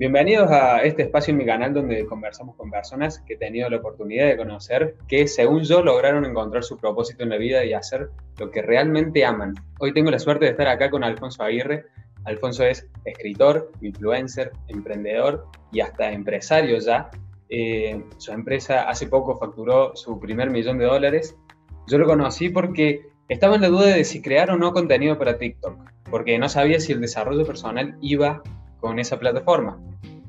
Bienvenidos a este espacio en mi canal donde conversamos con personas que he tenido la oportunidad de conocer que, según yo, lograron encontrar su propósito en la vida y hacer lo que realmente aman. Hoy tengo la suerte de estar acá con Alfonso Aguirre. Alfonso es escritor, influencer, emprendedor y hasta empresario ya. Eh, su empresa hace poco facturó su primer millón de dólares. Yo lo conocí porque estaba en la duda de si crear o no contenido para TikTok, porque no sabía si el desarrollo personal iba con esa plataforma.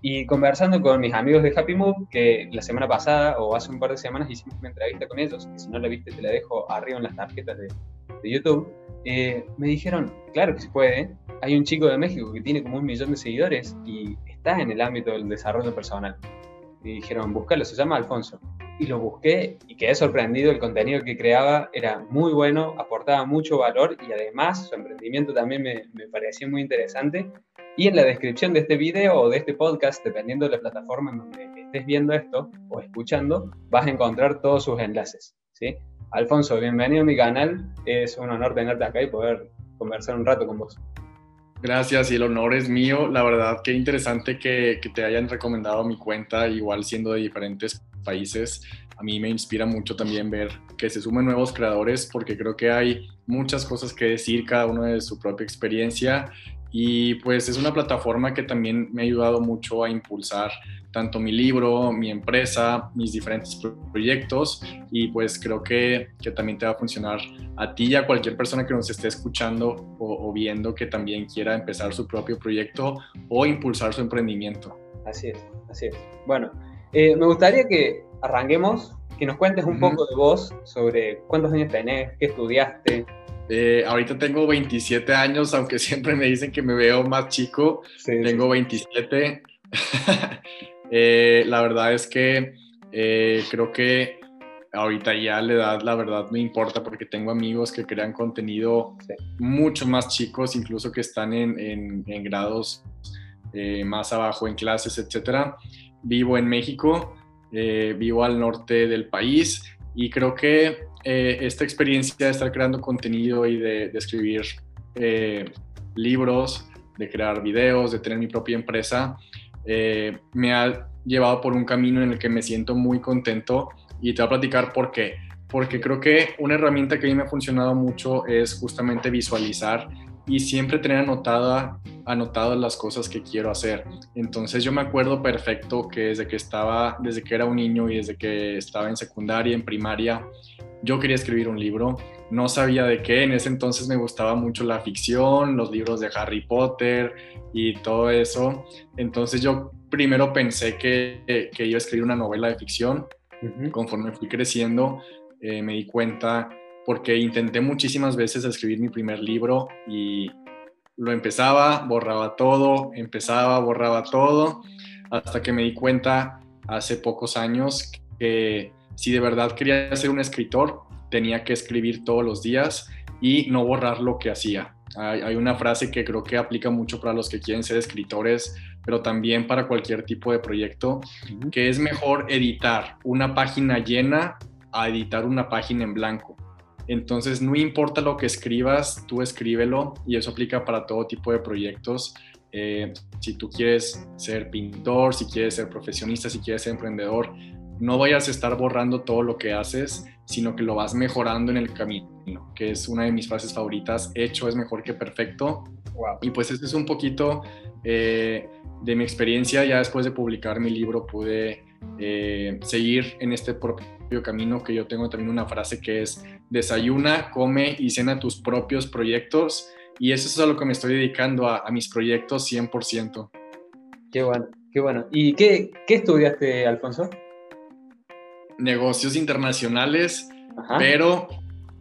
Y conversando con mis amigos de Happy Move, que la semana pasada o hace un par de semanas hicimos una entrevista con ellos, que si no la viste te la dejo arriba en las tarjetas de, YouTube, eh, me dijeron, claro que se puede, hay un chico de México que tiene como un millón de seguidores y está en el ámbito del desarrollo personal. Y dijeron, búscalo, se llama Alfonso. Y lo busqué y quedé sorprendido, el contenido que creaba era muy bueno, aportaba mucho valor y además su emprendimiento también me, me pareció muy interesante y en la descripción de este video o de este podcast, dependiendo de la plataforma en donde estés viendo esto o escuchando, vas a encontrar todos sus enlaces. ¿sí? Alfonso, bienvenido a mi canal. Es un honor tenerte acá y poder conversar un rato con vos. Gracias y el honor es mío. La verdad, qué interesante que, que te hayan recomendado mi cuenta, igual siendo de diferentes países. A mí me inspira mucho también ver que se sumen nuevos creadores porque creo que hay muchas cosas que decir, cada uno de su propia experiencia y pues es una plataforma que también me ha ayudado mucho a impulsar tanto mi libro, mi empresa, mis diferentes proyectos y pues creo que, que también te va a funcionar a ti y a cualquier persona que nos esté escuchando o, viendo que también quiera empezar su propio proyecto o impulsar su emprendimiento. Así es, así es. Bueno, eh, me gustaría que arranquemos, que nos cuentes un poco de vos sobre cuántos años tenés, qué estudiaste, eh, ahorita tengo 27 años, aunque siempre me dicen que me veo más chico. tengo 27. Eh, la verdad es que eh, creo que ahorita ya la edad, la verdad, me importa porque tengo amigos que crean contenido mucho más chicos, incluso que están en, en grados más abajo en clases, etc. Vivo en México, vivo al norte del país y creo que eh, esta experiencia de estar creando contenido y de, escribir eh, libros, de crear videos, de tener mi propia empresa, eh, me ha llevado por un camino en el que me siento muy contento y te voy a platicar por qué. Porque creo que una herramienta que a mí me ha funcionado mucho es justamente visualizar y siempre tener anotada, anotadas las cosas que quiero hacer. Entonces yo me acuerdo perfecto que desde que estaba, desde que era un niño y desde que estaba en secundaria, en primaria, yo quería escribir un libro, no sabía de qué, en ese entonces me gustaba mucho la ficción, los libros de Harry Potter y todo eso. Entonces yo primero pensé que, que iba a escribir una novela de ficción. Conforme fui creciendo, eh, me di cuenta porque intenté muchísimas veces escribir mi primer libro y lo empezaba, borraba todo, empezaba, borraba todo, hasta que me di cuenta hace pocos años que si de verdad quería ser un escritor, tenía que escribir todos los días y no borrar lo que hacía. Hay, una frase que creo que aplica mucho para los que quieren ser escritores, pero también para cualquier tipo de proyecto, que es mejor editar una página llena a editar una página en blanco. Entonces, no importa lo que escribas, tú escríbelo y eso aplica para todo tipo de proyectos. Eh, si tú quieres ser pintor, si quieres ser profesionista, si quieres ser emprendedor, no vayas a estar borrando todo lo que haces, sino que lo vas mejorando en el camino, que es una de mis frases favoritas, hecho es mejor que perfecto. Y pues este es un poquito eh, de mi experiencia, ya después de publicar mi libro pude eh, seguir en este propio camino, que yo tengo también una frase que es, desayuna, come y cena tus propios proyectos, y eso es a lo que me estoy dedicando, a, mis proyectos 100%. Qué bueno, qué bueno. ¿Y qué, qué estudiaste, Alfonso? Negocios internacionales, pero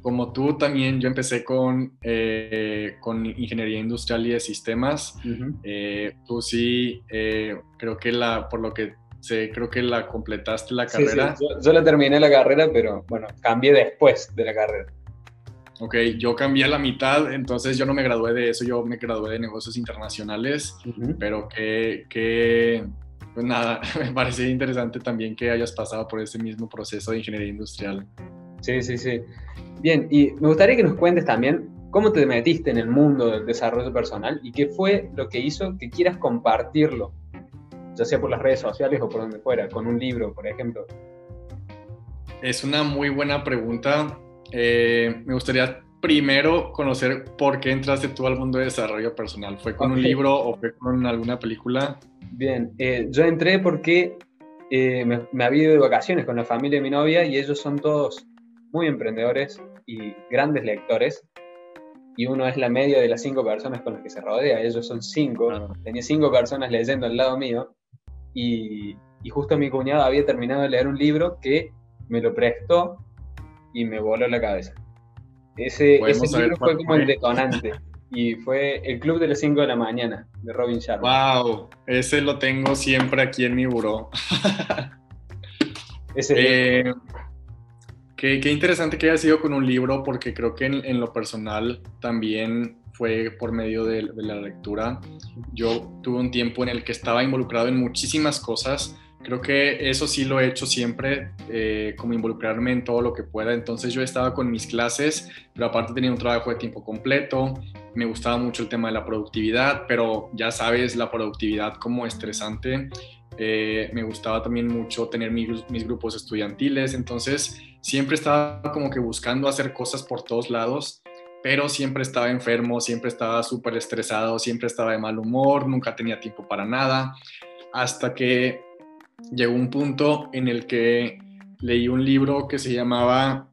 como tú también, yo empecé con, eh, con ingeniería industrial y de sistemas. Eh, tú sí, eh, creo que la, por lo que sé, creo que la completaste la carrera. Yo, la terminé la carrera, pero bueno, cambié después de la carrera. Ok, yo cambié a la mitad, entonces yo no me gradué de eso, yo me gradué de negocios internacionales, pero que, que pues nada, me parece interesante también que hayas pasado por ese mismo proceso de ingeniería industrial. Sí, sí, sí. Bien, y me gustaría que nos cuentes también cómo te metiste en el mundo del desarrollo personal y qué fue lo que hizo que quieras compartirlo. ya sea por las redes sociales o por donde fuera, con un libro, por ejemplo? Es una muy buena pregunta. Eh, me gustaría primero conocer por qué entraste tú al mundo de desarrollo personal. ¿Fue con un libro o fue con alguna película? Bien, eh, yo entré porque eh, me, me, había ido de vacaciones con la familia de mi novia y ellos son todos muy emprendedores y grandes lectores. Y uno es la media de las cinco personas con las que se rodea. Ellos son cinco. Tenía cinco personas leyendo al lado mío. Y, y justo mi cuñado había terminado de leer un libro que me lo prestó y me voló la cabeza. Ese, ese libro fue como el detonante. y fue El Club de las 5 de la mañana, de Robin Sharma. ¡Wow! Ese lo tengo siempre aquí en mi buró. ese eh, qué, qué, interesante que haya sido con un libro, porque creo que en, en lo personal también fue por medio de, de, la lectura. Yo tuve un tiempo en el que estaba involucrado en muchísimas cosas Creo que eso sí lo he hecho siempre, eh, como involucrarme en todo lo que pueda. Entonces yo estaba con mis clases, pero aparte tenía un trabajo de tiempo completo. Me gustaba mucho el tema de la productividad, pero ya sabes, la productividad como estresante. Eh, me gustaba también mucho tener mis, mis grupos estudiantiles. Entonces siempre estaba como que buscando hacer cosas por todos lados pero siempre estaba enfermo, siempre estaba súper estresado, siempre estaba de mal humor, nunca tenía tiempo para nada, hasta que llegó un punto en el que leí un libro que se llamaba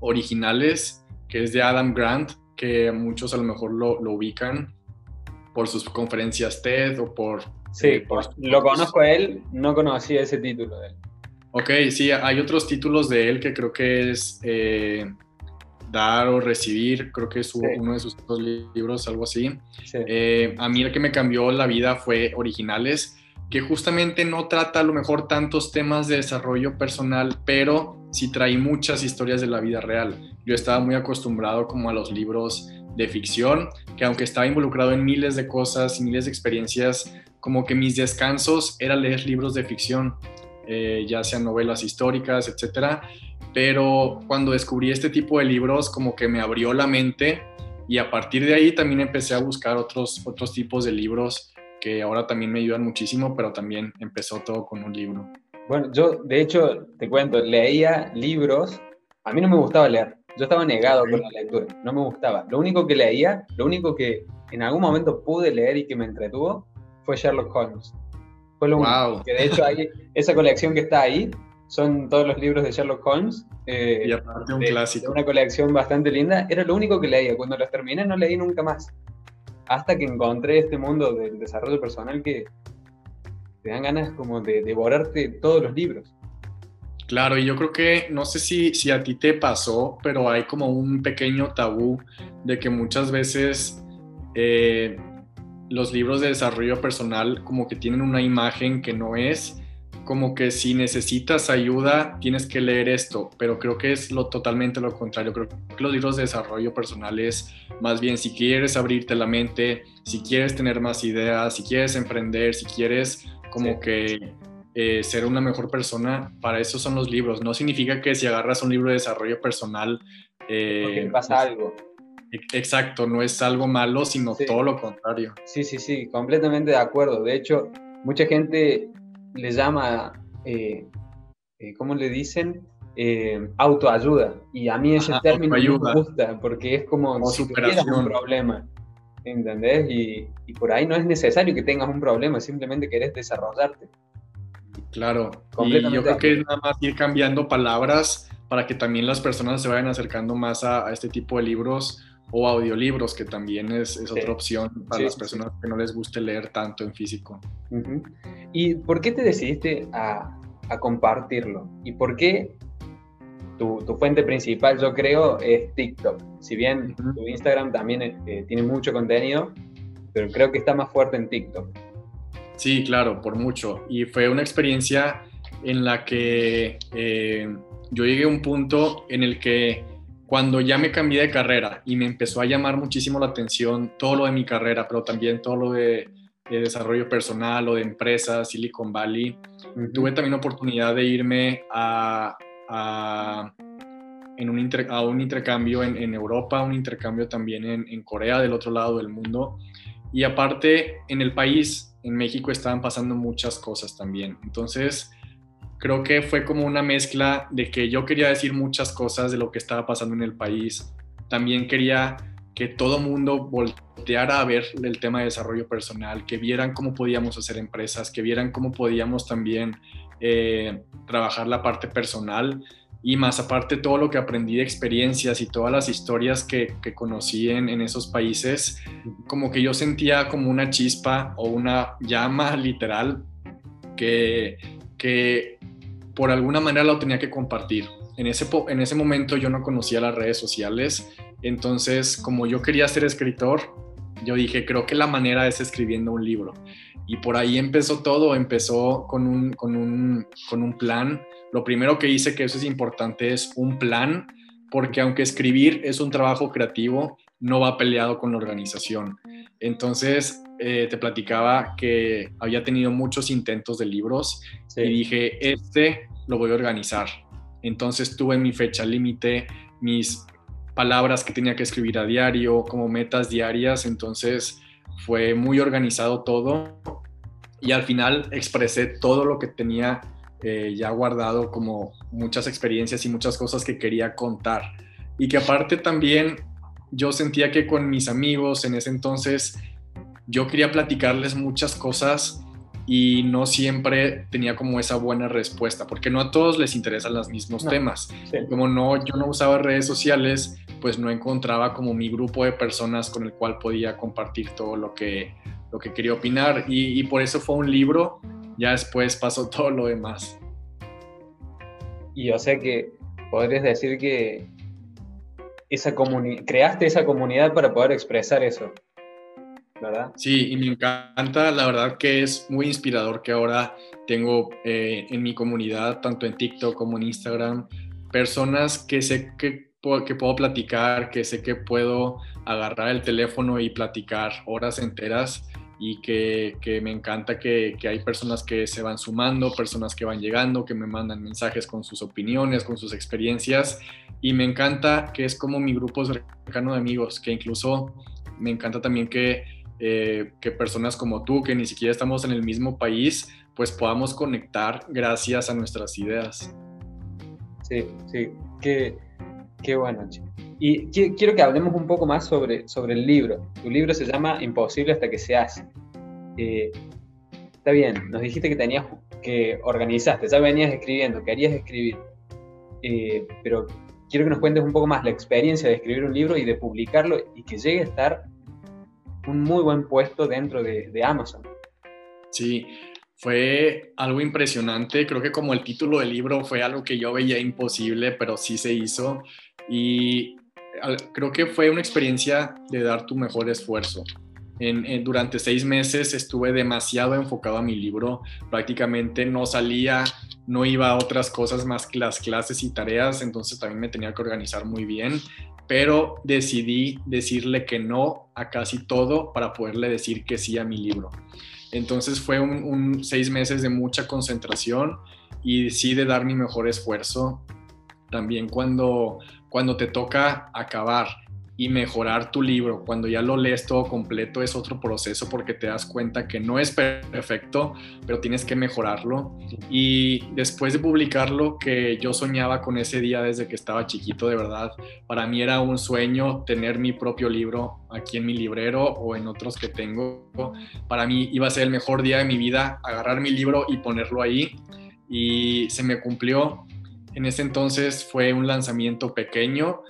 Originales, que es de Adam Grant, que muchos a lo mejor lo, ubican por sus conferencias TED o por... Sí, eh, por, lo conozco a él, no conocía ese título de él. Ok, sí, hay otros títulos de él que creo que es eh, Dar o Recibir, creo que es uno de sus libros, algo así. Eh, a mí el que me cambió la vida fue Originales que justamente no trata a lo mejor tantos temas de desarrollo personal, pero sí trae muchas historias de la vida real. Yo estaba muy acostumbrado como a los libros de ficción, que aunque estaba involucrado en miles de cosas y miles de experiencias, como que mis descansos era leer libros de ficción, eh, ya sean novelas históricas, etcétera. Pero cuando descubrí este tipo de libros, como que me abrió la mente y a partir de ahí también empecé a buscar otros, otros tipos de libros que ahora también me ayudan muchísimo, pero también empezó todo con un libro. Bueno, yo de hecho, te cuento, leía libros, a mí no me gustaba leer, yo estaba negado con la lectura, no me gustaba. Lo único que leía, lo único que en algún momento pude leer y que me entretuvo fue Sherlock Holmes. Fue lo único. Que de hecho hay, esa colección que está ahí son todos los libros de Sherlock Holmes. Eh, y aparte un clásico. Una colección bastante linda. Era lo único que leía. Cuando los terminé no leí nunca más hasta que encontré este mundo del desarrollo personal que te dan ganas como de devorarte todos los libros. Claro, y yo creo que, no sé si, si a ti te pasó, pero hay como un pequeño tabú de que muchas veces eh, los libros de desarrollo personal como que tienen una imagen que no es, como que si necesitas ayuda tienes que leer esto, pero creo que es lo totalmente lo contrario. Creo que los libros de desarrollo personal es más bien si quieres abrirte la mente, si quieres tener más ideas, si quieres emprender, si quieres como que eh, ser una mejor persona, para eso son los libros. No significa que si agarras un libro de desarrollo personal... Eh, pasa pues, algo. Exacto, no es algo malo, sino todo lo contrario. Sí, sí, sí, completamente de acuerdo. De hecho, mucha gente le llama, eh, eh, ¿cómo le dicen? Eh, autoayuda. Y a mí ese término me gusta porque es como, si tuvieras un problema. ¿Entendés? Y, y, por ahí no es necesario que tengas un problema, simplemente querés desarrollarte. Claro, y yo creo que es nada más ir cambiando palabras para que también las personas se vayan acercando más a, a este tipo de libros o audiolibros, que también es, es otra opción para las personas que no les guste leer tanto en físico. ¿Y por qué te decidiste a, a compartirlo? ¿Y por qué tu, tu, fuente principal, yo creo, es TikTok? Si bien tu Instagram también eh, tiene mucho contenido, pero creo que está más fuerte en TikTok. Sí, claro, por mucho. Y fue una experiencia en la que eh, yo llegué a un punto en el que cuando ya me cambié de carrera y me empezó a llamar muchísimo la atención todo lo de mi carrera, pero también todo lo de, desarrollo personal o de empresas, Silicon Valley, tuve también la oportunidad de irme a, en un, a un intercambio en, Europa, un intercambio también en, Corea, del otro lado del mundo. Y aparte, en el país en México estaban pasando muchas cosas también. Entonces, creo que fue como una mezcla de que yo quería decir muchas cosas de lo que estaba pasando en el país. También quería que todo mundo volteara a ver el tema de desarrollo personal, que vieran cómo podíamos hacer empresas, que vieran cómo podíamos también eh, trabajar la parte personal y más aparte todo lo que aprendí de experiencias y todas las historias que, que conocí en, en, esos países, como que yo sentía como una chispa o una llama literal que, que por alguna manera lo tenía que compartir. En ese, en ese momento yo no conocía las redes sociales, entonces como yo quería ser escritor, yo dije, creo que la manera es escribiendo un libro. Y por ahí empezó todo, empezó con un, con un, con un plan. Lo primero que hice, que eso es importante, es un plan, porque aunque escribir es un trabajo creativo, no va peleado con la organización. Entonces, eh, te platicaba que había tenido muchos intentos de libros y dije, este lo voy a organizar. Entonces tuve mi fecha límite, mis palabras que tenía que escribir a diario, como metas diarias, entonces fue muy organizado todo y al final expresé todo lo que tenía eh, ya guardado como muchas experiencias y muchas cosas que quería contar. Y que aparte también yo sentía que con mis amigos en ese entonces yo quería platicarles muchas cosas y no siempre tenía como esa buena respuesta, porque no a todos les interesan los mismos temas. Como no, yo no usaba redes sociales, pues no encontraba como mi grupo de personas con el cual podía compartir todo lo que, lo que quería opinar y, y por eso fue un libro, ya después pasó todo lo demás. Y o sea que podrías decir que esa creaste esa comunidad para poder expresar eso. Sí, y me encanta, la verdad que es muy inspirador que ahora tengo eh, en mi comunidad, tanto en TikTok como en Instagram, personas que sé que puedo platicar, que sé que puedo agarrar el teléfono y platicar horas enteras y que, que me encanta que, que, hay personas que se van sumando, personas que van llegando, que me mandan mensajes con sus opiniones, con sus experiencias y me encanta que es como mi grupo cercano de amigos, que incluso me encanta también que eh, que personas como tú, que ni siquiera estamos en el mismo país, pues podamos conectar gracias a nuestras ideas. Sí, sí, qué, qué bueno. Y quiero que hablemos un poco más sobre, sobre el libro. Tu libro se llama Imposible hasta que se hace. Eh, está bien, nos dijiste que tenías que organizaste, ya venías escribiendo, querías escribir, eh, pero quiero que nos cuentes un poco más la experiencia de escribir un libro y de publicarlo y que llegue a estar un muy buen puesto dentro de, Amazon. Sí, fue algo impresionante. Creo que como el título del libro fue algo que yo veía imposible, pero sí se hizo. Y creo que fue una experiencia de dar tu mejor esfuerzo. durante seis meses estuve demasiado enfocado a mi libro. Prácticamente no salía, no iba a otras cosas más que las clases y tareas, entonces también me tenía que organizar muy bien pero decidí decirle que no a casi todo para poderle decir que sí a mi libro. Entonces fue un, seis meses de mucha concentración y sí de dar mi mejor esfuerzo. También cuando, cuando te toca acabar y mejorar tu libro. Cuando ya lo lees todo completo es otro proceso porque te das cuenta que no es perfecto, pero tienes que mejorarlo. Y después de publicarlo, que yo soñaba con ese día desde que estaba chiquito, de verdad, para mí era un sueño tener mi propio libro aquí en mi librero o en otros que tengo. Para mí iba a ser el mejor día de mi vida, agarrar mi libro y ponerlo ahí. Y se me cumplió. En ese entonces fue un lanzamiento pequeño,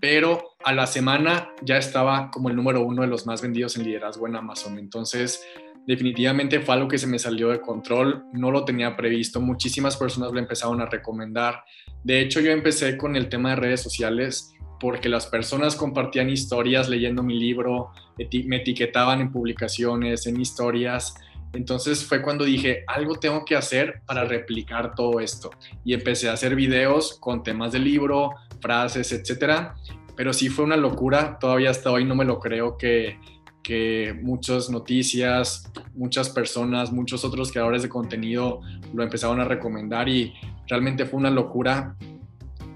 pero a la semana ya estaba como el número uno de los más vendidos en liderazgo en Amazon. Entonces, definitivamente fue algo que se me salió de control, no lo tenía previsto, muchísimas personas lo empezaron a recomendar. De hecho, yo empecé con el tema de redes sociales porque las personas compartían historias leyendo mi libro, me etiquetaban en publicaciones, en historias. Entonces fue cuando dije, algo tengo que hacer para replicar todo esto. Y empecé a hacer videos con temas del libro, frases, etcétera. Pero sí fue una locura, todavía hasta hoy no me lo creo que, que muchas noticias, muchas personas, muchos otros creadores de contenido lo empezaron a recomendar y realmente fue una locura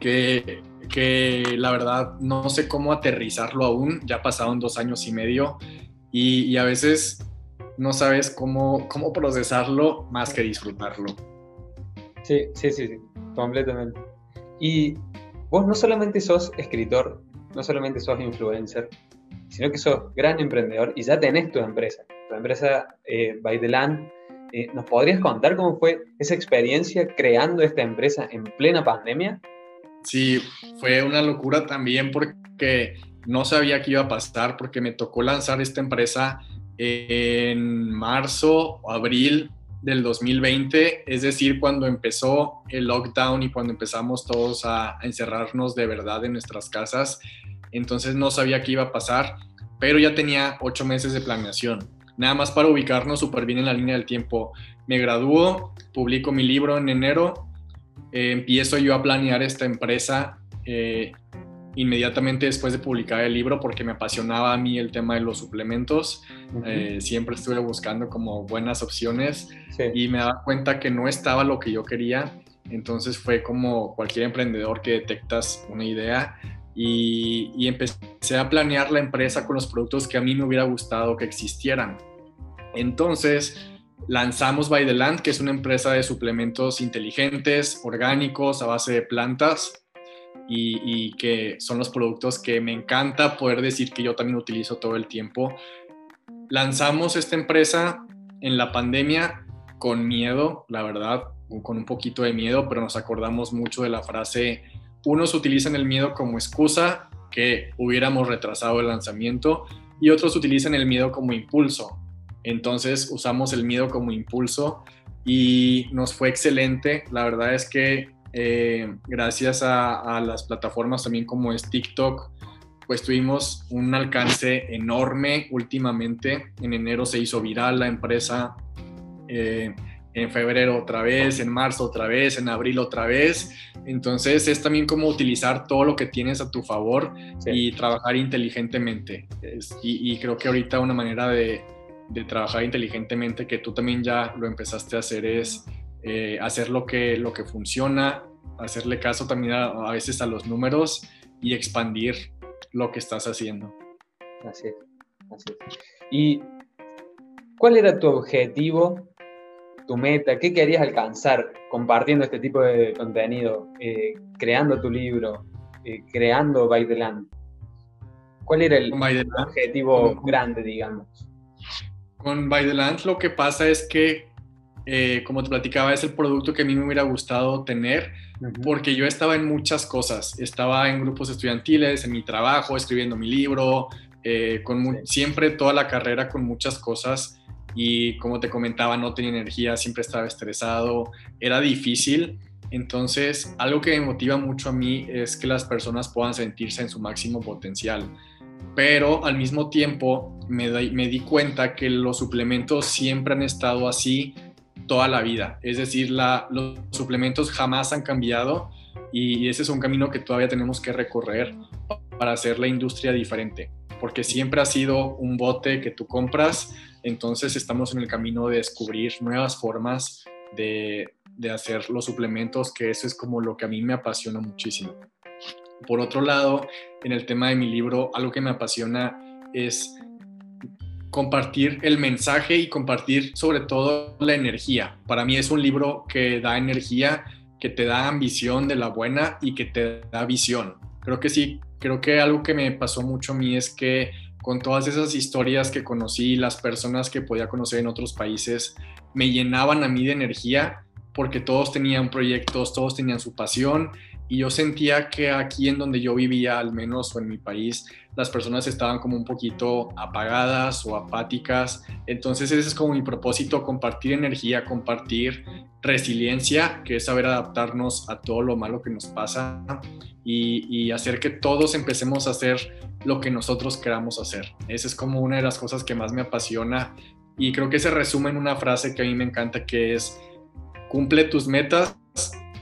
que, que la verdad no sé cómo aterrizarlo aún, ya pasaron dos años y medio y a veces no sabes cómo, cómo procesarlo más que disfrutarlo. Sí, sí, sí, sí, completamente. Y vos no solamente sos escritor, no solamente sos influencer, sino que sos gran emprendedor y ya tenés tu empresa, tu empresa eh, By the Land. Eh, ¿Nos podrías contar cómo fue esa experiencia creando esta empresa en plena pandemia? Sí, fue una locura también porque no sabía qué iba a pasar, porque me tocó lanzar esta empresa en marzo o abril del 2020, es decir, cuando empezó el lockdown y cuando empezamos todos a, encerrarnos de verdad en nuestras casas. Entonces no sabía qué iba a pasar, pero ya tenía ocho meses de planeación. Nada más para ubicarnos súper bien en la línea del tiempo. Me graduó, publico mi libro en enero, eh, empiezo yo a planear esta empresa eh, inmediatamente después de publicar el libro porque me apasionaba a mí el tema de los suplementos. Eh, siempre estuve buscando como buenas opciones y me daba cuenta que no estaba lo que yo quería. Entonces fue como cualquier emprendedor que detectas una idea y, y empecé a planear la empresa con los productos que a mí me hubiera gustado que existieran. Entonces lanzamos By the Land, que es una empresa de suplementos inteligentes, orgánicos, a base de plantas y, que son los productos que me encanta poder decir que yo también utilizo todo el tiempo. Lanzamos esta empresa en la pandemia con miedo, la verdad, con un poquito de miedo, pero nos acordamos mucho de la frase, unos utilizan el miedo como excusa que hubiéramos retrasado el lanzamiento y otros utilizan el miedo como impulso. Entonces usamos el miedo como impulso y nos fue excelente. La verdad es que eh, gracias a, las plataformas también como es TikTok, pues tuvimos un alcance enorme últimamente. En enero se hizo viral la empresa, eh, en febrero otra vez, en marzo otra vez, en abril otra vez. Entonces es también como utilizar todo lo que tienes a tu favor y trabajar inteligentemente. y, creo que ahorita una manera de, de trabajar inteligentemente que tú también ya lo empezaste a hacer es eh, hacer lo que, lo que funciona, hacerle caso también a, veces a los números y expandir lo que estás haciendo. Así es, así es. ¿Y cuál era tu objetivo, tu meta? ¿Qué querías alcanzar compartiendo este tipo de contenido, eh, creando tu libro, eh, creando By the Land? ¿Cuál era el objetivo grande, digamos? Con By the Land lo que pasa es que eh, como te platicaba, es el producto que a mí me hubiera gustado tener, porque yo estaba en muchas cosas. Estaba en grupos estudiantiles, en mi trabajo, escribiendo mi libro, eh, con siempre toda la carrera con muchas cosas. Y como te comentaba, no tenía energía, siempre estaba estresado, era difícil. Entonces, algo que me motiva mucho a mí es que las personas puedan sentirse en su máximo potencial. Pero al mismo tiempo me, me di cuenta que los suplementos siempre han estado así toda la vida. Es decir, los suplementos jamás han cambiado y ese es un camino que todavía tenemos que recorrer para hacer la industria diferente, porque siempre ha sido un bote que tú compras, entonces estamos en el camino de descubrir nuevas formas de, de hacer los suplementos, que eso es como lo que a mí me apasiona muchísimo. Por otro lado, en el tema de mi libro, algo que me apasiona es compartir el mensaje y compartir sobre todo la energía. Para mí es un libro que da energía, que te da ambición de la buena y que te da visión. Creo que sí, creo que algo que me pasó mucho a mí es que con todas esas historias que conocí, las personas que podía conocer en otros países, me llenaban a mí de energía porque todos tenían proyectos, todos tenían su pasión y yo sentía que aquí en donde yo vivía, al menos o en mi país, las personas estaban como un poquito apagadas o apáticas. Entonces ese es como mi propósito, compartir energía, compartir resiliencia, que es saber adaptarnos a todo lo malo que nos pasa y, hacer que todos empecemos a hacer lo que nosotros queramos hacer. Esa es como una de las cosas que más me apasiona y creo que se resume en una frase que a mí me encanta que es, cumple tus metas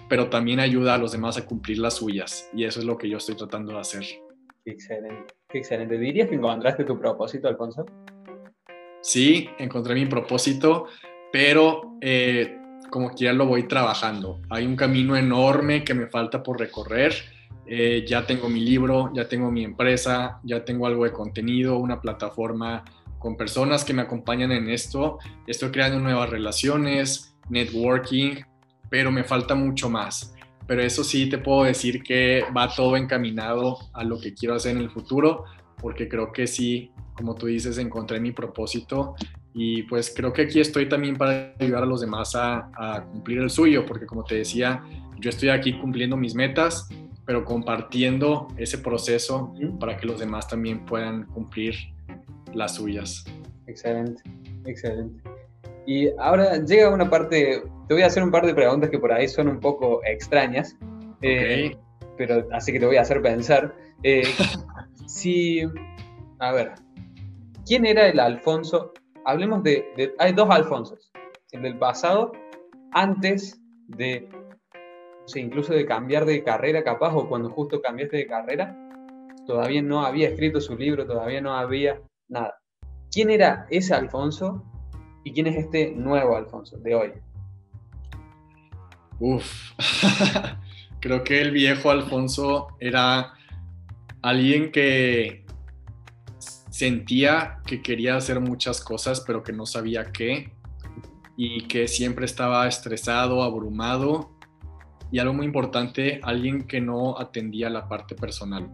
pero también ayuda a los demás a cumplir las suyas. Y eso es lo que yo estoy tratando de hacer. excelente, excelente. ¿Dirías que encontraste tu propósito, Alfonso? Sí, encontré mi propósito, pero eh, como que ya lo voy trabajando. Hay un camino enorme que me falta por recorrer. Eh, ya tengo mi libro, ya tengo mi empresa, ya tengo algo de contenido, una plataforma con personas que me acompañan en esto, estoy creando nuevas relaciones, networking, pero me falta mucho más. Pero eso sí te puedo decir que va todo encaminado a lo que quiero hacer en el futuro, porque creo que sí, como tú dices, encontré mi propósito y pues creo que aquí estoy también para ayudar a los demás a, cumplir el suyo, porque como te decía, yo estoy aquí cumpliendo mis metas, pero compartiendo ese proceso para que los demás también puedan cumplir las suyas. Excelente, excelente. Y ahora llega una parte, te voy a hacer un par de preguntas que por ahí son un poco extrañas, eh, pero así que te voy a hacer pensar. Eh, si, a ver, ¿quién era el Alfonso? Hablemos de, hay dos Alfonsos, el del pasado, antes de, incluso de cambiar de carrera capaz, o cuando justo cambiaste de carrera, todavía no había escrito su libro, todavía no había nada. ¿Quién era ese Alfonso y quién es este nuevo Alfonso de hoy? Uf, creo que el viejo Alfonso era alguien que sentía que quería hacer muchas cosas, pero que no sabía qué, y que siempre estaba estresado, abrumado, y algo muy importante, alguien que no atendía la parte personal.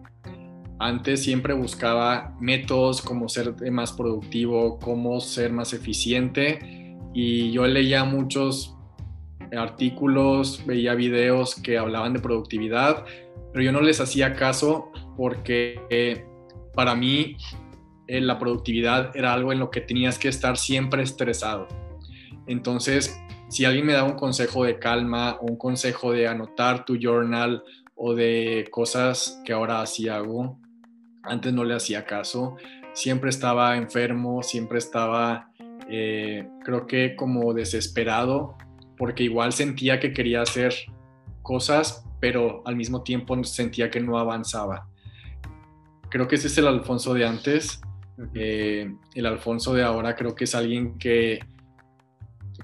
Antes siempre buscaba métodos, como ser más productivo, cómo ser más eficiente y yo leía muchos artículos, veía videos que hablaban de productividad, pero yo no les hacía caso porque eh, para mí eh, la productividad era algo en lo que tenías que estar siempre estresado. Entonces, si alguien me da un consejo de calma o un consejo de anotar tu journal o de cosas que ahora así hago, antes no le hacía caso, siempre estaba enfermo, siempre estaba, eh, creo que como desesperado, porque igual sentía que quería hacer cosas, pero al mismo tiempo sentía que no avanzaba. Creo que ese es el Alfonso de antes. Eh, el Alfonso de ahora creo que es alguien que,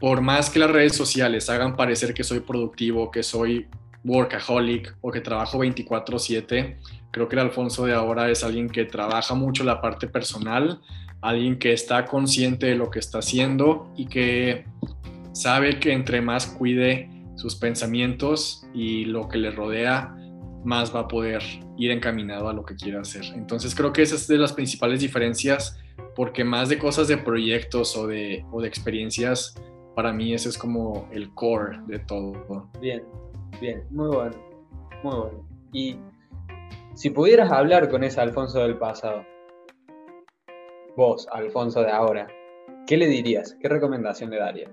por más que las redes sociales hagan parecer que soy productivo, que soy workaholic o que trabajo 24/7, Creo que el Alfonso de ahora es alguien que trabaja mucho la parte personal, alguien que está consciente de lo que está haciendo y que sabe que entre más cuide sus pensamientos y lo que le rodea, más va a poder ir encaminado a lo que quiere hacer. Entonces creo que esa es de las principales diferencias, porque más de cosas de proyectos o de, o de experiencias, para mí ese es como el core de todo. Bien, bien, muy bueno, muy bueno. Y si pudieras hablar con ese Alfonso del pasado, vos, Alfonso de ahora, ¿qué le dirías? ¿Qué recomendación le darías?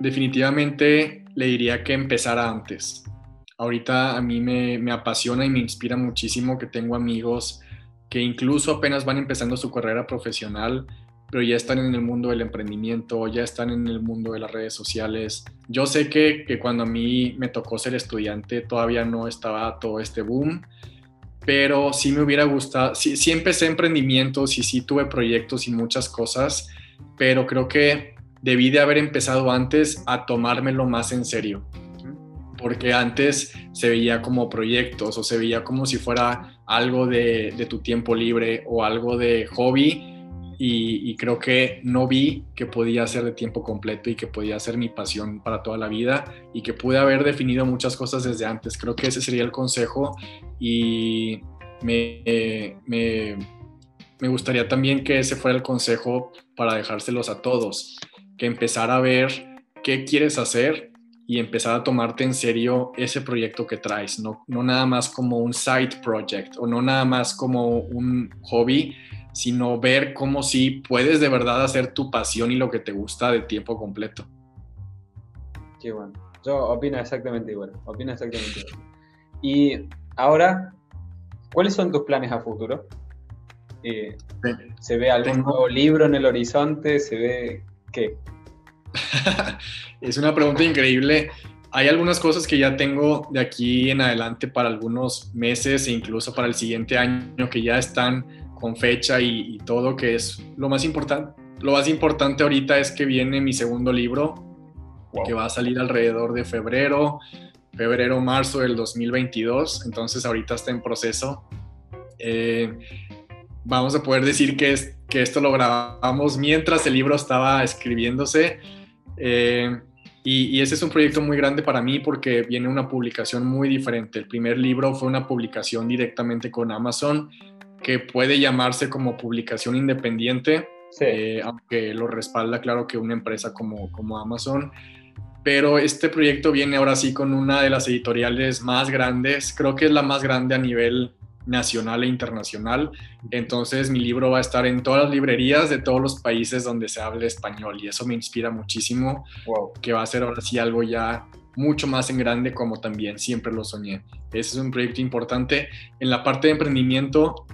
definitivamente le diría que empezara antes. Ahorita a mí me, me apasiona y me inspira muchísimo que tengo amigos que incluso apenas van empezando su carrera profesional pero ya están en el mundo del emprendimiento, ya están en el mundo de las redes sociales. Yo sé que, que cuando a mí me tocó ser estudiante todavía no estaba todo este boom, pero sí me hubiera gustado, sí, sí empecé emprendimientos y sí tuve proyectos y muchas cosas, pero creo que debí de haber empezado antes a tomármelo más en serio porque antes se veía como proyectos o se veía como si fuera algo de, de, tu tiempo libre o algo de hobby y, creo que no vi que podía ser de tiempo completo y que podía ser mi pasión para toda la vida y que pude haber definido muchas cosas desde antes. Creo que ese sería el consejo y me, me, me gustaría también que ese fuera el consejo para dejárselos a todos, que empezar a ver qué quieres hacer y empezar a tomarte en serio ese proyecto que traes, no, no nada más como un side project o no nada más como un hobby, sino ver cómo sí puedes de verdad hacer tu pasión y lo que te gusta de tiempo completo. Qué bueno. Yo opino exactamente igual. Opino exactamente igual. Y ahora, ¿cuáles son tus planes a futuro? Eh, ¿Se ve algún nuevo libro en el horizonte? ¿Se ve qué? es una pregunta increíble. Hay algunas cosas que ya tengo de aquí en adelante para algunos meses e incluso para el siguiente año que ya están con fecha y, todo, que es lo más importante. Lo más importante ahorita es que viene mi segundo libro, que va a salir alrededor de febrero, febrero, marzo del 2022. Entonces ahorita está en proceso. Eh, vamos a poder decir que, es, que esto lo grabamos mientras el libro estaba escribiéndose. Eh, y, ese es un proyecto muy grande para mí porque viene una publicación muy diferente. El primer libro fue una publicación directamente con Amazon que puede llamarse como publicación independiente, eh, aunque lo respalda claro que una empresa como, como Amazon. Pero este proyecto viene ahora sí con una de las editoriales más grandes, creo que es la más grande a nivel nacional e internacional. Entonces mi libro va a estar en todas las librerías de todos los países donde se hable español y eso me inspira muchísimo, que va a ser ahora sí algo ya mucho más en grande como también siempre lo soñé. Ese es un proyecto importante. En la parte de emprendimiento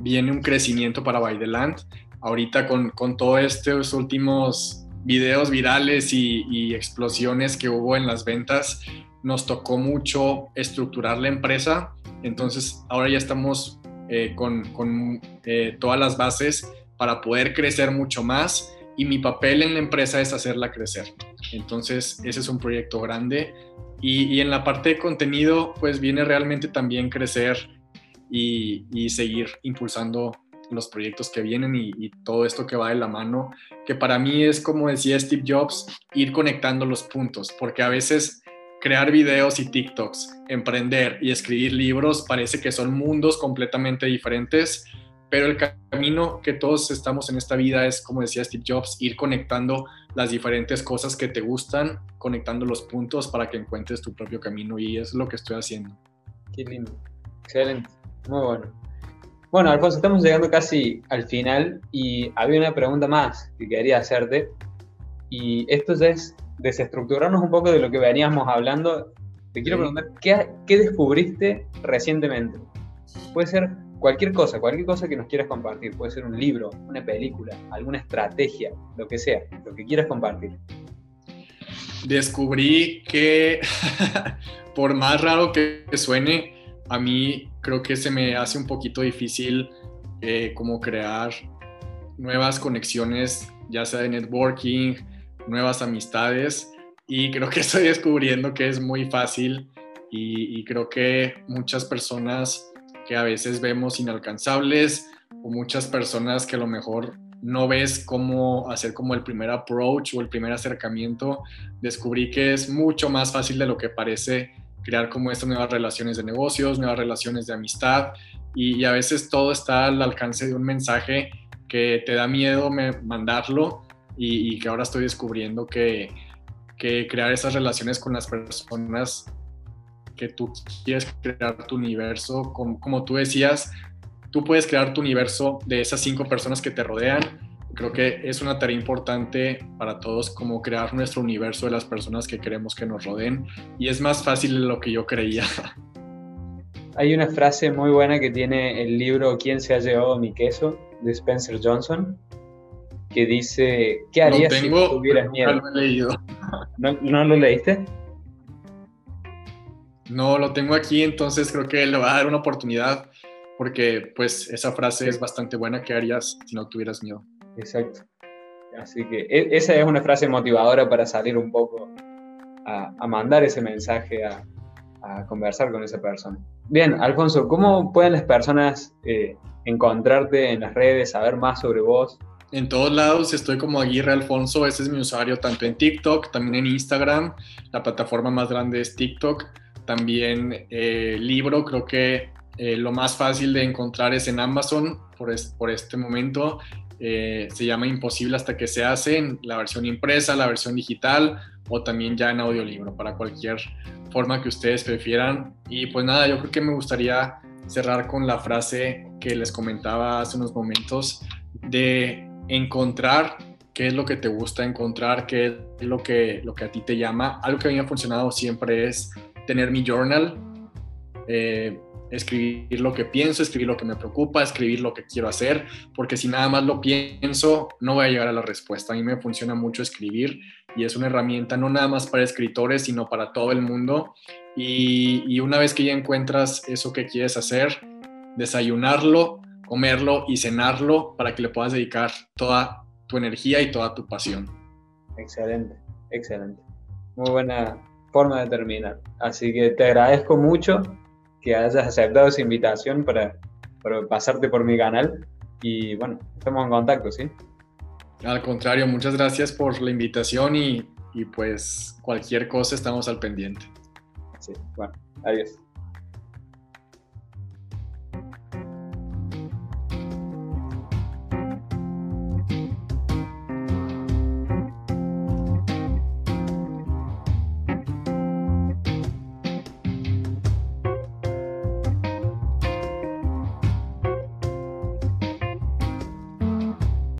viene un crecimiento para By the Land. Ahorita con, con todos estos últimos videos virales y, y explosiones que hubo en las ventas, nos tocó mucho estructurar la empresa entonces, ahora ya estamos eh, con, eh, todas las bases para poder crecer mucho más y mi papel en la empresa es hacerla crecer. Entonces, ese es un proyecto grande. Y, en la parte de contenido, pues viene realmente también crecer y, seguir impulsando los proyectos que vienen y, y, todo esto que va de la mano, que para mí es como decía Steve Jobs, ir conectando los puntos, porque a veces crear videos y TikToks, emprender y escribir libros parece que son mundos completamente diferentes, pero el camino que todos estamos en esta vida es, como decía Steve Jobs, ir conectando las diferentes cosas que te gustan, conectando los puntos para que encuentres tu propio camino y es lo que estoy haciendo. Qué lindo, excelente, muy bueno. Bueno, Alfonso, estamos llegando casi al final y había una pregunta más que quería hacerte y esto es desestructurarnos un poco de lo que veníamos hablando, te quiero preguntar, ¿qué, ¿qué, descubriste recientemente? Puede ser cualquier cosa, cualquier cosa que nos quieras compartir. Puede ser un libro, una película, alguna estrategia, lo que sea, lo que quieras compartir. Descubrí que, por más raro que suene, a mí creo que se me hace un poquito difícil eh, como crear nuevas conexiones, ya sea de networking, nuevas amistades y creo que estoy descubriendo que es muy fácil y, creo que muchas personas que a veces vemos inalcanzables o muchas personas que a lo mejor no ves cómo hacer como el primer approach o el primer acercamiento, descubrí que es mucho más fácil de lo que parece crear como estas nuevas relaciones de negocios, nuevas relaciones de amistad y, a veces todo está al alcance de un mensaje que te da miedo mandarlo y, que ahora estoy descubriendo que, crear esas relaciones con las personas que tú quieres crear tu universo, como, como tú decías, tú puedes crear tu universo de esas cinco personas que te rodean. Creo que es una tarea importante para todos como crear nuestro universo de las personas que queremos que nos rodeen y es más fácil de lo que yo creía. Hay una frase muy buena que tiene el libro ¿Quién se ha llevado mi queso? de Spencer Johnson, que dice, ¿qué harías si tuvieras miedo? No lo he leído. ¿No, lo leíste? No, lo tengo aquí, entonces creo que le va a dar una oportunidad porque pues esa frase es bastante buena. ¿Qué harías si no tuvieras miedo? Exacto. Así que e, esa es una frase motivadora para salir un poco a, mandar ese mensaje, a, conversar con esa persona. Bien, Alfonso, ¿cómo pueden las personas eh, encontrarte en las redes, saber más sobre vos? En todos lados estoy como Aguirre Alfonso, ese es mi usuario tanto en TikTok, también en Instagram, la plataforma más grande es TikTok, también eh, libro, creo que eh, lo más fácil de encontrar es en Amazon por, por este momento, eh, se llama Imposible hasta que se hace, en la versión impresa, la versión digital o también ya en audiolibro, para cualquier forma que ustedes prefieran. Y pues nada, yo creo que me gustaría cerrar con la frase que les comentaba hace unos momentos de encontrar qué es lo que te gusta, encontrar qué es lo que, lo que a ti te llama. Algo que a mí me ha funcionado siempre es tener mi journal, eh, escribir lo que pienso, escribir lo que me preocupa, escribir lo que quiero hacer, porque si nada más lo pienso, no voy a llegar a la respuesta. A mí me funciona mucho escribir y es una herramienta no nada más para escritores, sino para todo el mundo. Y, y una vez que ya encuentras eso que quieres hacer, desayunarlo, comerlo y cenarlo para que le puedas dedicar toda tu energía y toda tu pasión. Excelente, excelente. Muy buena forma de terminar. Así que te agradezco mucho que hayas aceptado esa invitación para por pasarte por mi canal y bueno, estamos en contacto, ¿sí? Al contrario, muchas gracias por la invitación y, y pues cualquier cosa estamos al pendiente. Sí, bueno, adiós.